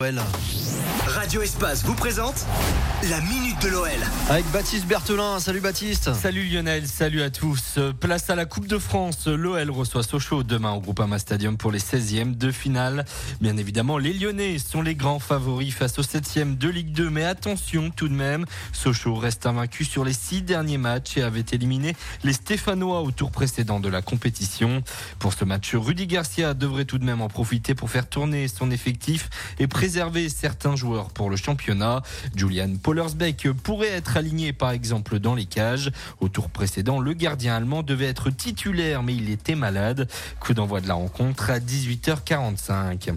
Well. Radio Espace vous présente la Minute de l'OL. Avec Baptiste Berthelin. Salut Baptiste. Salut Lionel, salut à tous. Place à la Coupe de France. L'OL reçoit Sochaux demain au Groupama Stadium pour les 16e de finale. Bien évidemment, les Lyonnais sont les grands favoris face aux 7e de Ligue 2. Mais attention tout de même, Sochaux reste invaincu sur les 6 derniers matchs et avait éliminé les Stéphanois au tour précédent de la compétition. Pour ce match, Rudy Garcia devrait tout de même en profiter pour faire tourner son effectif et préserver certains joueurs pour le championnat. Julian Pollersbeck pourrait être aligné par exemple dans les cages. Au tour précédent, le gardien allemand devait être titulaire mais il était malade. Coup d'envoi de la rencontre à 18h45.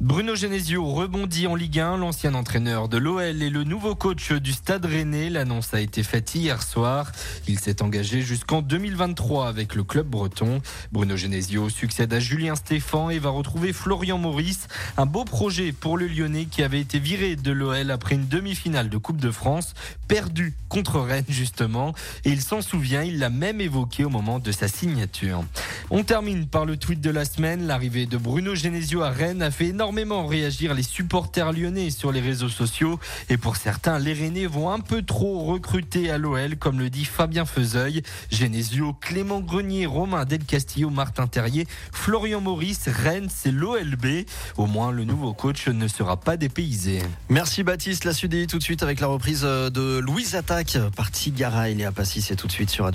Bruno Genesio rebondit en Ligue 1. L'ancien entraîneur de l'OL et le nouveau coach du Stade Rennais. L'annonce a été faite hier soir. Il s'est engagé jusqu'en 2023 avec le club breton. Bruno Genesio succède à Julien Stéphan et va retrouver Florian Maurice. Un beau projet pour le Lyonnais qui avait été viré de l'OL après une demi-finale de Coupe de France, perdue contre Rennes justement. Et il s'en souvient, il l'a même évoqué au moment de sa signature. On termine par le tweet de la semaine. L'arrivée de Bruno Genesio à Rennes a fait énormément réagir les supporters lyonnais sur les réseaux sociaux. Et pour certains, les Rennais vont un peu trop recruter à l'OL, comme le dit Fabien Feuzeuil. Genesio, Clément Grenier, Romain Del Castillo, Martin Terrier, Florian Maurice, Rennes, c'est l'OLB. Au moins, le nouveau coach ne sera pas dépaysé. Merci Baptiste. La Sudi tout de suite avec la reprise de Louise Attaque par Tigara. Est à Passis et tout de suite sur.